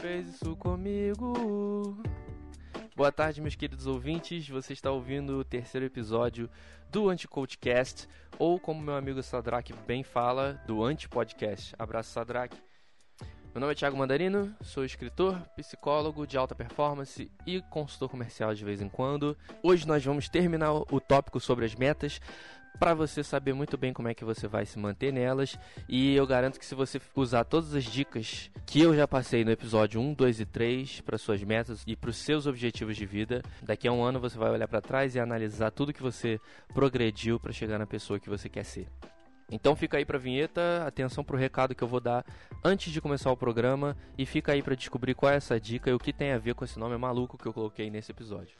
fez isso comigo. Boa tarde, meus queridos ouvintes. Você está ouvindo o terceiro episódio do Anti-Coachcast, ou como meu amigo Sadrak bem fala, do Anti-Podcast. Abraço, Sadrak. Meu nome é Thiago Mandarino, sou escritor, psicólogo de alta performance e consultor comercial de vez em quando. Hoje nós vamos terminar o tópico sobre as metas para você saber muito bem como é que você vai se manter nelas. E eu garanto que se você usar todas as dicas que eu já passei no episódio 1, 2 e 3 para suas metas e para os seus objetivos de vida, daqui a um ano você vai olhar para trás e analisar tudo que você progrediu para chegar na pessoa que você quer ser. Então fica aí pra vinheta, atenção pro recado que eu vou dar antes de começar o programa e fica aí para descobrir qual é essa dica e o que tem a ver com esse nome maluco que eu coloquei nesse episódio.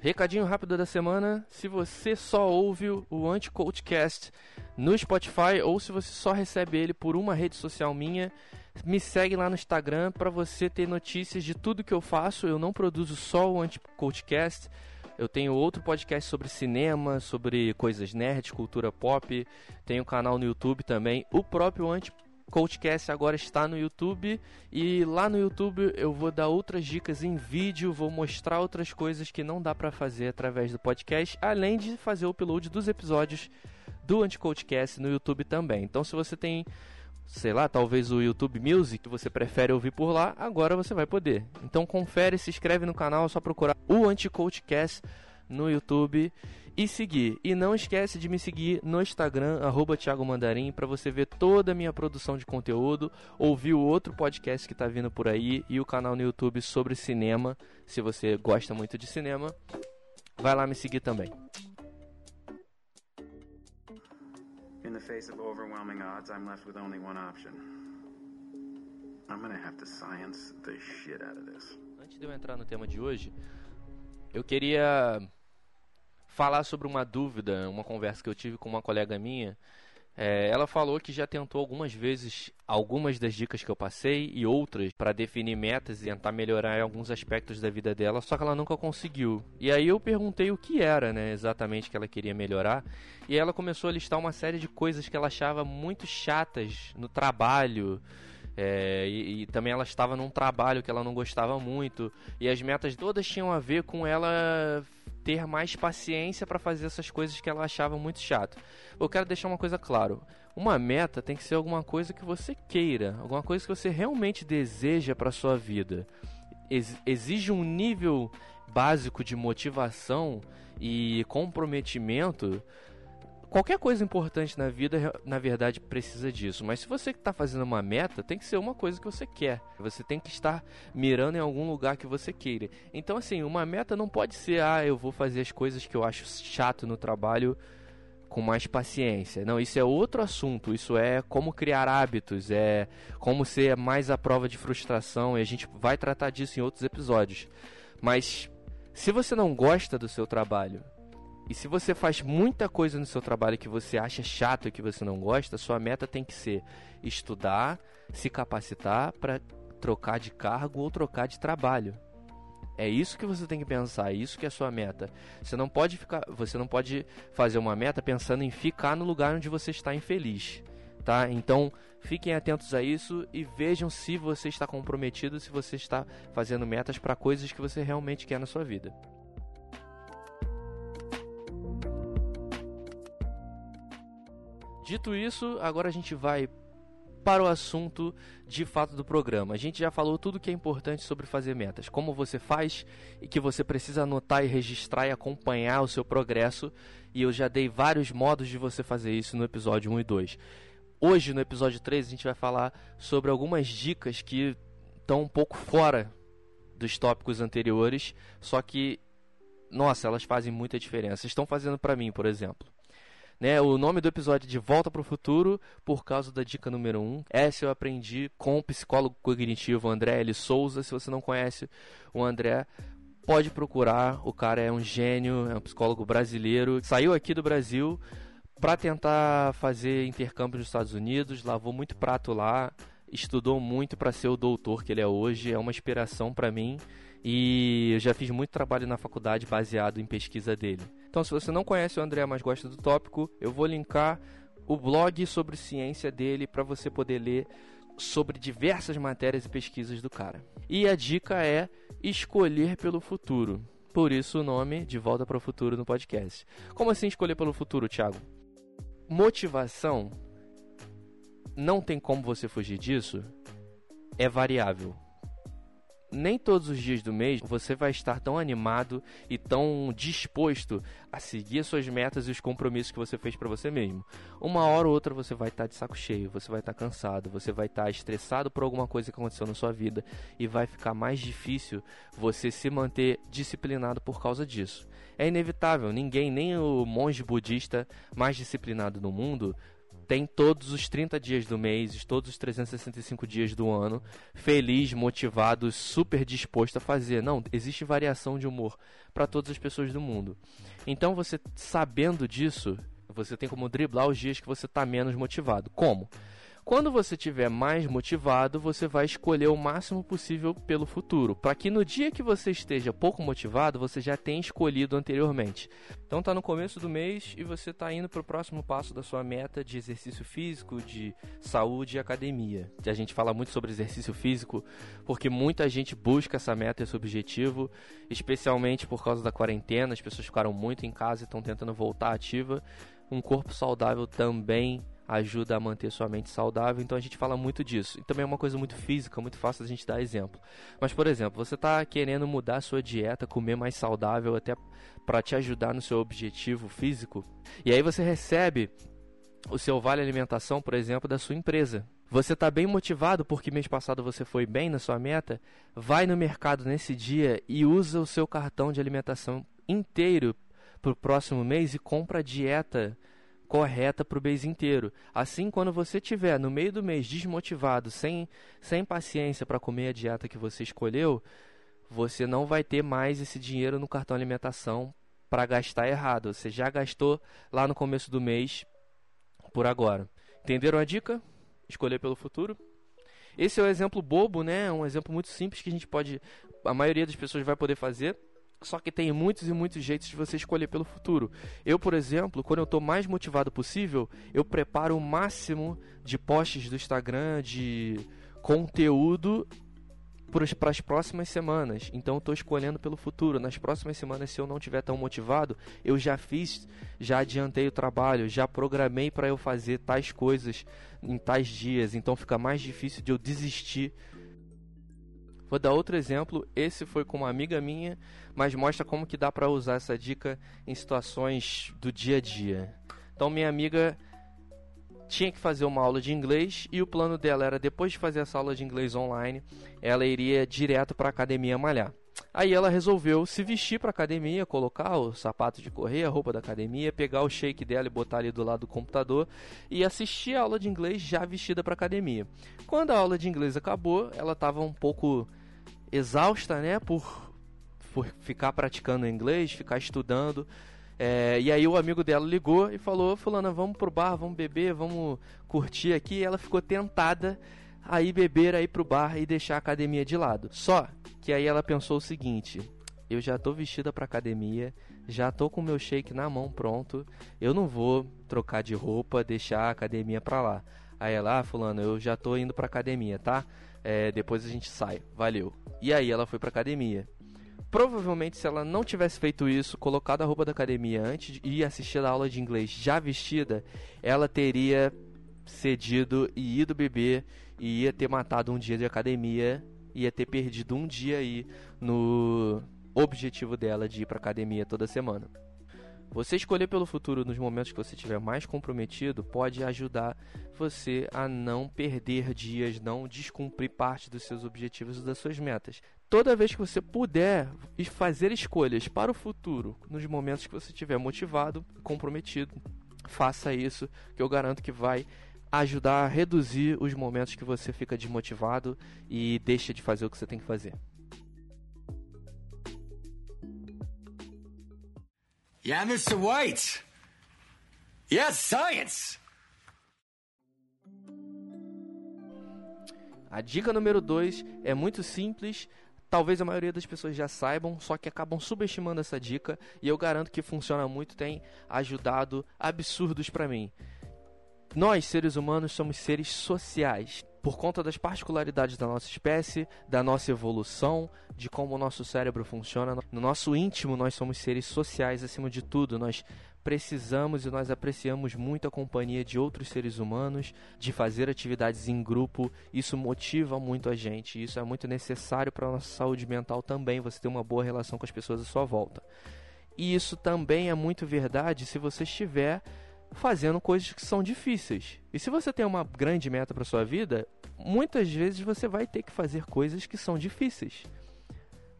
Recadinho rápido da semana: se você só ouve o Anti-Coachcast no Spotify ou se você só recebe ele por uma rede social minha, me segue lá no Instagram para você ter notícias de tudo que eu faço. Eu não produzo só o Anti-Coachcast. Eu tenho outro podcast sobre cinema, sobre coisas nerd, cultura pop. Tenho um canal no YouTube também. O próprio Anti Coachcast agora está no YouTube e lá no YouTube eu vou dar outras dicas em vídeo, vou mostrar outras coisas que não dá para fazer através do podcast, além de fazer o upload dos episódios do Anticoachcast no YouTube também. Então se você tem, sei lá, talvez o YouTube Music que você prefere ouvir por lá, agora você vai poder. Então confere, se inscreve no canal, é só procurar o Anticoachcast no YouTube e seguir. E não esquece de me seguir no Instagram, arroba Thiago Mandarim, para você ver toda a minha produção de conteúdo, ouvir o outro podcast que está vindo por aí e o canal no YouTube sobre cinema. Se você gosta muito de cinema, vai lá me seguir também. In the face of overwhelming odds, I'm left with only one option. I'm gonna have to science the shit out of this. Antes de eu entrar no tema de hoje, eu queria falar sobre uma dúvida, uma conversa que eu tive com uma colega minha. É, ela falou que já tentou algumas vezes algumas das dicas que eu passei e outras para definir metas e tentar melhorar alguns aspectos da vida dela, só que ela nunca conseguiu. E aí eu perguntei o que era, né, exatamente que ela queria melhorar, e ela começou a listar uma série de coisas que ela achava muito chatas no trabalho. É, e, e, também ela estava num trabalho que ela não gostava muito. E as metas todas tinham a ver com ela ter mais paciência para fazer essas coisas que ela achava muito chato. Eu quero deixar uma coisa claro. Uma meta tem que ser alguma coisa que você queira, alguma coisa que você realmente deseja para sua vida. Ex exige um nível básico de motivação e comprometimento qualquer coisa importante na vida, na verdade, precisa disso. Mas se você está fazendo uma meta, tem que ser uma coisa que você quer. Você tem que estar mirando em algum lugar que você queira. Então, assim, uma meta não pode ser, ah, eu vou fazer as coisas que eu acho chato no trabalho com mais paciência. Não, isso é outro assunto. Isso é como criar hábitos, é como ser mais a prova de frustração. E a gente vai tratar disso em outros episódios. Mas se você não gosta do seu trabalho, e se você faz muita coisa no seu trabalho que você acha chato e que você não gosta, sua meta tem que ser estudar, se capacitar para trocar de cargo ou trocar de trabalho. É isso que você tem que pensar, é isso que é a sua meta. Você não pode ficar, você não pode fazer uma meta pensando em ficar no lugar onde você está infeliz, tá? Então, fiquem atentos a isso e vejam se você está comprometido, se você está fazendo metas para coisas que você realmente quer na sua vida. Dito isso, agora a gente vai para o assunto de fato do programa. A gente já falou tudo que é importante sobre fazer metas, como você faz e que você precisa anotar e registrar e acompanhar o seu progresso, e eu já dei vários modos de você fazer isso no episódio 1 e 2. Hoje, no episódio 3, a gente vai falar sobre algumas dicas que estão um pouco fora dos tópicos anteriores, só que nossa, elas fazem muita diferença. Estão fazendo para mim, por exemplo. Né, o nome do episódio é De Volta para o Futuro, por causa da dica número 1. Um. Essa eu aprendi com o psicólogo cognitivo André L. Souza. Se você não conhece o André, pode procurar. O cara é um gênio, é um psicólogo brasileiro. Saiu aqui do Brasil para tentar fazer intercâmbio nos Estados Unidos, lavou muito prato lá, estudou muito para ser o doutor que ele é hoje, é uma inspiração para mim E eu já fiz muito trabalho na faculdade baseado em pesquisa dele. Então, se você não conhece o André, mas gosta do tópico, eu vou linkar o blog sobre ciência dele para você poder ler sobre diversas matérias e pesquisas do cara. E a dica é escolher pelo futuro. Por isso o nome de Volta para o Futuro no podcast. Como assim escolher pelo futuro, Thiago? Motivação não tem como você fugir disso. É variável nem todos os dias do mês você vai estar tão animado e tão disposto a seguir as suas metas e os compromissos que você fez para você mesmo. Uma hora ou outra você vai estar de saco cheio, você vai estar cansado, você vai estar estressado por alguma coisa que aconteceu na sua vida e vai ficar mais difícil você se manter disciplinado por causa disso. É inevitável, ninguém, nem o monge budista mais disciplinado do mundo, tem todos os 30 dias do mês, todos os 365 dias do ano, feliz, motivado, super disposto a fazer. Não, existe variação de humor para todas as pessoas do mundo. Então, você sabendo disso, você tem como driblar os dias que você está menos motivado. Como? Quando você estiver mais motivado, você vai escolher o máximo possível pelo futuro, para que no dia que você esteja pouco motivado, você já tenha escolhido anteriormente. Então está no começo do mês e você está indo para o próximo passo da sua meta de exercício físico, de saúde e academia. A gente fala muito sobre exercício físico porque muita gente busca essa meta, esse objetivo, especialmente por causa da quarentena. As pessoas ficaram muito em casa e estão tentando voltar ativa. Um corpo saudável também ajuda a manter sua mente saudável, então a gente fala muito disso. E também é uma coisa muito física, muito fácil a gente dar exemplo. Mas, por exemplo, você está querendo mudar a sua dieta, comer mais saudável, até para te ajudar no seu objetivo físico, e aí você recebe o seu vale alimentação, por exemplo, da sua empresa. Você está bem motivado porque mês passado você foi bem na sua meta? Vai no mercado nesse dia e usa o seu cartão de alimentação inteiro para o próximo mês e compra a dieta correta para o mês inteiro. Assim, quando você tiver no meio do mês desmotivado, sem, sem paciência para comer a dieta que você escolheu, você não vai ter mais esse dinheiro no cartão alimentação para gastar errado. Você já gastou lá no começo do mês por agora. Entenderam a dica? Escolher pelo futuro? Esse é um exemplo bobo, né? Um exemplo muito simples que a gente pode, a maioria das pessoas vai poder fazer. Só que tem muitos e muitos jeitos de você escolher pelo futuro. Eu, por exemplo, quando eu estou mais motivado possível, eu preparo o máximo de posts do Instagram, de conteúdo para as próximas semanas. Então estou escolhendo pelo futuro. Nas próximas semanas, se eu não estiver tão motivado, eu já fiz, já adiantei o trabalho, já programei para eu fazer tais coisas em tais dias. Então fica mais difícil de eu desistir Vou dar outro exemplo, esse foi com uma amiga minha, mas mostra como que dá para usar essa dica em situações do dia a dia. Então minha amiga tinha que fazer uma aula de inglês e o plano dela era depois de fazer essa aula de inglês online, ela iria direto para a academia malhar. Aí ela resolveu se vestir para academia, colocar o sapato de correr, a roupa da academia, pegar o shake dela e botar ali do lado do computador e assistir a aula de inglês já vestida para academia. Quando a aula de inglês acabou, ela estava um pouco exausta, né, por, por ficar praticando inglês, ficar estudando. É, e aí o amigo dela ligou e falou, fulana, vamos pro bar, vamos beber, vamos curtir aqui. E ela ficou tentada a ir beber, a ir pro bar e deixar a academia de lado. Só que aí ela pensou o seguinte, eu já tô vestida pra academia, já tô com meu shake na mão pronto, eu não vou trocar de roupa, deixar a academia pra lá. Aí ela, ah, fulano, eu já tô indo pra academia, tá? É, depois a gente sai, valeu. E aí ela foi pra academia. Provavelmente, se ela não tivesse feito isso, colocado a roupa da academia antes de ir assistir a aula de inglês já vestida, ela teria cedido e ido beber e ia ter matado um dia de academia, ia ter perdido um dia aí no objetivo dela de ir pra academia toda semana. Você escolher pelo futuro nos momentos que você estiver mais comprometido pode ajudar você a não perder dias, não descumprir parte dos seus objetivos e das suas metas. Toda vez que você puder fazer escolhas para o futuro, nos momentos que você estiver motivado, comprometido, faça isso, que eu garanto que vai ajudar a reduzir os momentos que você fica desmotivado e deixa de fazer o que você tem que fazer. Yeah, Mr. White. Yes, science. A dica número 2 é muito simples, Talvez a maioria das pessoas já saibam, só que acabam subestimando essa dica e eu garanto que funciona muito, tem ajudado absurdos para mim. Nós, seres humanos, somos seres sociais. Por conta das particularidades da nossa espécie, da nossa evolução, de como o nosso cérebro funciona, no nosso íntimo nós somos seres sociais acima de tudo. Nós precisamos e nós apreciamos muito a companhia de outros seres humanos, de fazer atividades em grupo. Isso motiva muito a gente, isso é muito necessário para a nossa saúde mental também, você ter uma boa relação com as pessoas à sua volta. E isso também é muito verdade se você estiver fazendo coisas que são difíceis. E se você tem uma grande meta para sua vida, muitas vezes você vai ter que fazer coisas que são difíceis.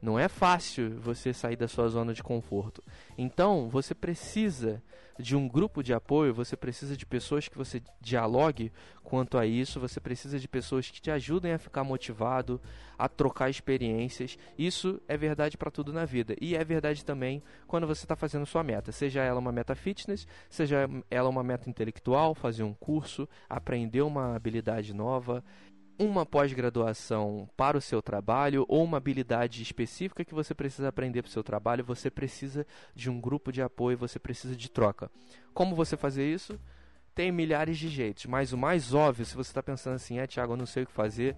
Não é fácil você sair da sua zona de conforto. Então, você precisa de um grupo de apoio, você precisa de pessoas que você dialogue quanto a isso, você precisa de pessoas que te ajudem a ficar motivado, a trocar experiências. Isso é verdade para tudo na vida. E é verdade também quando você está fazendo sua meta, seja ela uma meta fitness, seja ela uma meta intelectual, fazer um curso, aprender uma habilidade nova uma pós-graduação para o seu trabalho ou uma habilidade específica que você precisa aprender para o seu trabalho, você precisa de um grupo de apoio, você precisa de troca. Como você fazer isso? Tem milhares de jeitos, mas o mais óbvio, se você está pensando assim, é Tiago, eu não sei o que fazer,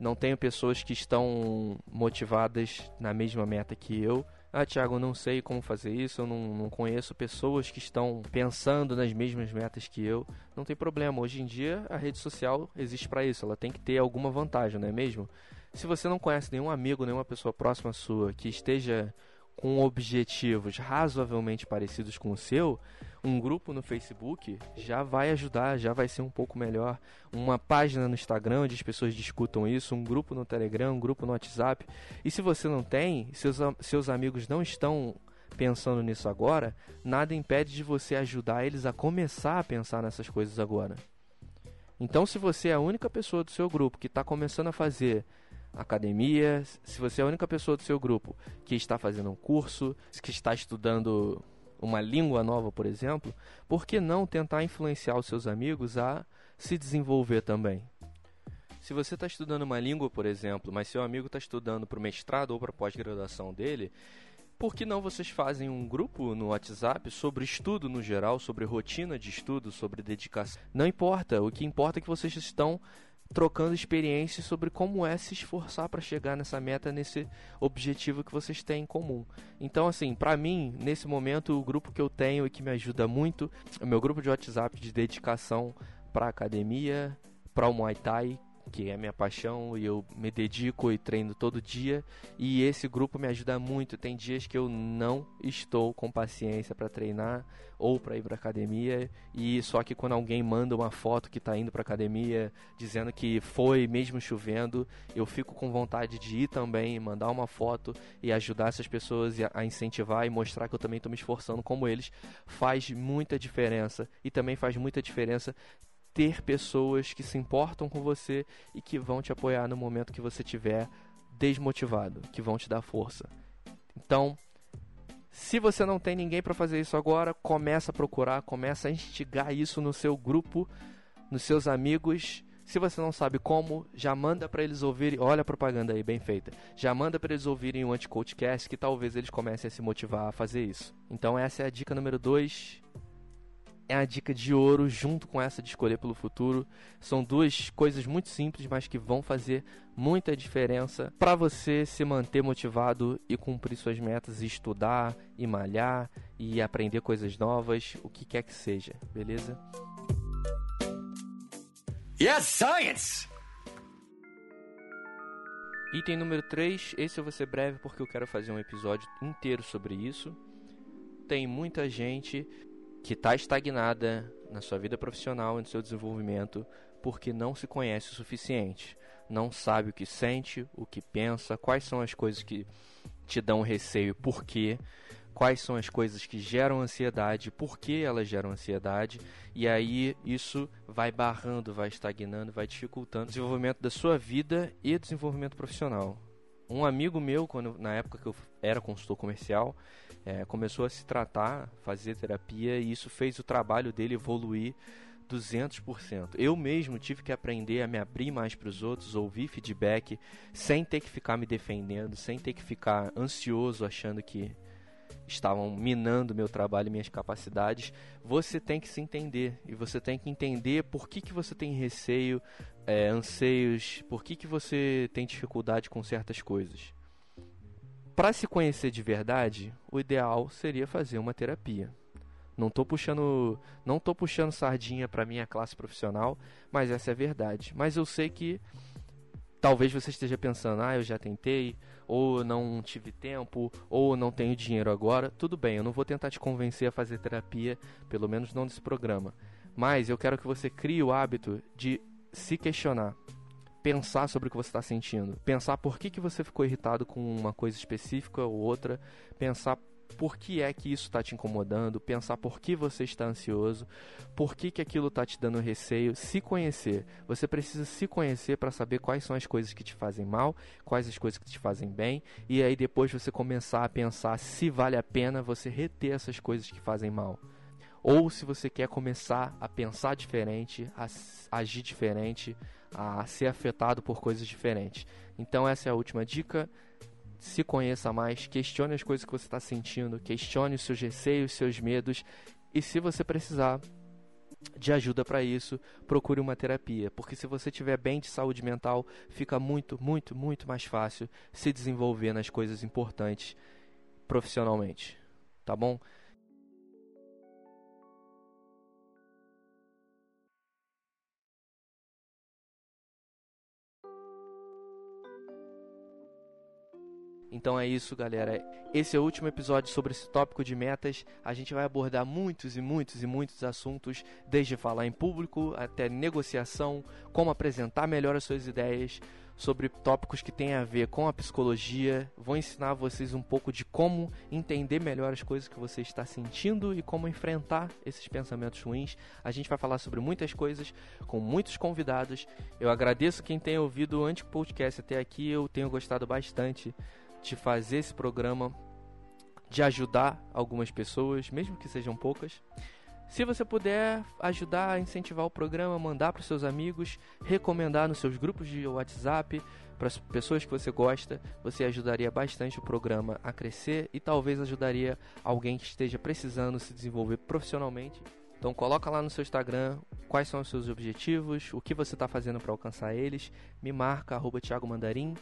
não tenho pessoas que estão motivadas na mesma meta que eu, ah, Thiago, não sei como fazer isso, eu não, não conheço pessoas que estão pensando nas mesmas metas que eu. Não tem problema, hoje em dia a rede social existe para isso, ela tem que ter alguma vantagem, não é mesmo? Se você não conhece nenhum amigo, nenhuma pessoa próxima sua que esteja com objetivos razoavelmente parecidos com o seu, um grupo no Facebook já vai ajudar, já vai ser um pouco melhor. Uma página no Instagram onde as pessoas discutam isso, um grupo no Telegram, um grupo no WhatsApp. E se você não tem, seus, seus amigos não estão pensando nisso agora, nada impede de você ajudar eles a começar a pensar nessas coisas agora. Então, se você é a única pessoa do seu grupo que está começando a fazer academia, se você é a única pessoa do seu grupo que está fazendo um curso, que está estudando uma língua nova, por exemplo, por que não tentar influenciar os seus amigos a se desenvolver também? Se você está estudando uma língua, por exemplo, mas seu amigo está estudando para o mestrado ou para pós-graduação dele, por que não vocês fazem um grupo no WhatsApp sobre estudo no geral, sobre rotina de estudo, sobre dedicação? Não importa, o que importa é que vocês estão trocando experiências sobre como é se esforçar para chegar nessa meta, nesse objetivo que vocês têm em comum. Então, assim, para mim, nesse momento, o grupo que eu tenho e que me ajuda muito é o meu grupo de WhatsApp de dedicação para academia, para o Muay Thai, que é minha paixão e eu me dedico e treino todo dia. E esse grupo me ajuda muito. Tem dias que eu não estou com paciência para treinar ou para ir para academia e só que quando alguém manda uma foto que está indo para academia dizendo que foi mesmo chovendo, eu fico com vontade de ir também, mandar uma foto e ajudar essas pessoas a incentivar e mostrar que eu também estou me esforçando como eles, faz muita diferença e também faz muita diferença ter pessoas que se importam com você e que vão te apoiar no momento que você estiver desmotivado, que vão te dar força. Então, se você não tem ninguém para fazer isso agora, começa a procurar, começa a instigar isso no seu grupo, nos seus amigos. Se você não sabe como, já manda para eles ouvirem. Olha a propaganda aí, bem feita. Já manda para eles ouvirem o Anticoachcast que talvez eles comecem a se motivar a fazer isso. Então essa é a dica número 2 é a dica de ouro junto com essa de escolher pelo futuro. São duas coisas muito simples, mas que vão fazer muita diferença para você se manter motivado e cumprir suas metas, e estudar, e malhar e aprender coisas novas, o que quer que seja, beleza? Yes, science. Item número 3, esse eu vou ser breve porque eu quero fazer um episódio inteiro sobre isso. Tem muita gente que está estagnada na sua vida profissional e no seu desenvolvimento porque não se conhece o suficiente, não sabe o que sente, o que pensa, quais são as coisas que te dão receio, por quê, quais são as coisas que geram ansiedade, por que elas geram ansiedade, e aí isso vai barrando, vai estagnando, vai dificultando o desenvolvimento da sua vida e desenvolvimento profissional. Um amigo meu, quando na época que eu era consultor comercial, é, começou a se tratar, fazer terapia e isso fez o trabalho dele evoluir 200%. Eu mesmo tive que aprender a me abrir mais para os outros, ouvir feedback, sem ter que ficar me defendendo, sem ter que ficar ansioso achando que estavam minando meu trabalho e minhas capacidades. Você tem que se entender e você tem que entender por que, que você tem receio, é, anseios, por que, que você tem dificuldade com certas coisas. Para se conhecer de verdade, o ideal seria fazer uma terapia. Não tô puxando, não tô puxando sardinha para minha classe profissional, mas essa é a verdade. Mas eu sei que talvez você esteja pensando: "Ah, eu já tentei, ou não tive tempo, ou não tenho dinheiro agora". Tudo bem, eu não vou tentar te convencer a fazer terapia, pelo menos não nesse programa. Mas eu quero que você crie o hábito de se questionar, pensar sobre o que você está sentindo, pensar por que, que você ficou irritado com uma coisa específica ou outra, pensar por que é que isso está te incomodando, pensar por que você está ansioso, por que, que aquilo está te dando receio, se conhecer. Você precisa se conhecer para saber quais são as coisas que te fazem mal, quais as coisas que te fazem bem, e aí depois você começar a pensar se vale a pena você reter essas coisas que fazem mal. Ou se você quer começar a pensar diferente, a agir diferente, a ser afetado por coisas diferentes. Então essa é a última dica se conheça mais, questione as coisas que você está sentindo, questione os seus receios, seus medos e se você precisar de ajuda para isso, procure uma terapia, porque se você tiver bem de saúde mental, fica muito, muito, muito mais fácil se desenvolver nas coisas importantes profissionalmente, tá bom? Então é isso, galera. Esse é o último episódio sobre esse tópico de metas. A gente vai abordar muitos e muitos e muitos assuntos, desde falar em público até negociação, como apresentar melhor as suas ideias, sobre tópicos que têm a ver com a psicologia. Vou ensinar vocês um pouco de como entender melhor as coisas que você está sentindo e como enfrentar esses pensamentos ruins. A gente vai falar sobre muitas coisas com muitos convidados. Eu agradeço quem tem ouvido o Antico Podcast até aqui. Eu tenho gostado bastante de fazer esse programa, de ajudar algumas pessoas, mesmo que sejam poucas. Se você puder ajudar a incentivar o programa, mandar para os seus amigos, recomendar nos seus grupos de WhatsApp, para as pessoas que você gosta, você ajudaria bastante o programa a crescer e talvez ajudaria alguém que esteja precisando se desenvolver profissionalmente. Então coloca lá no seu Instagram quais são os seus objetivos, o que você está fazendo para alcançar eles, me marca arroba Thiago Mandarim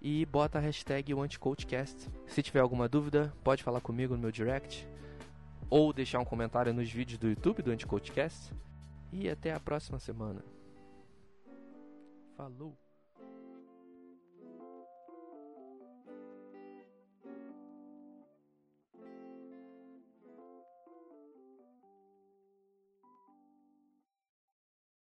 e bota a hashtag OneCoachCast. Se tiver alguma dúvida, pode falar comigo no meu direct ou deixar um comentário nos vídeos do YouTube do Anticoachcast. E até a próxima semana. Falou!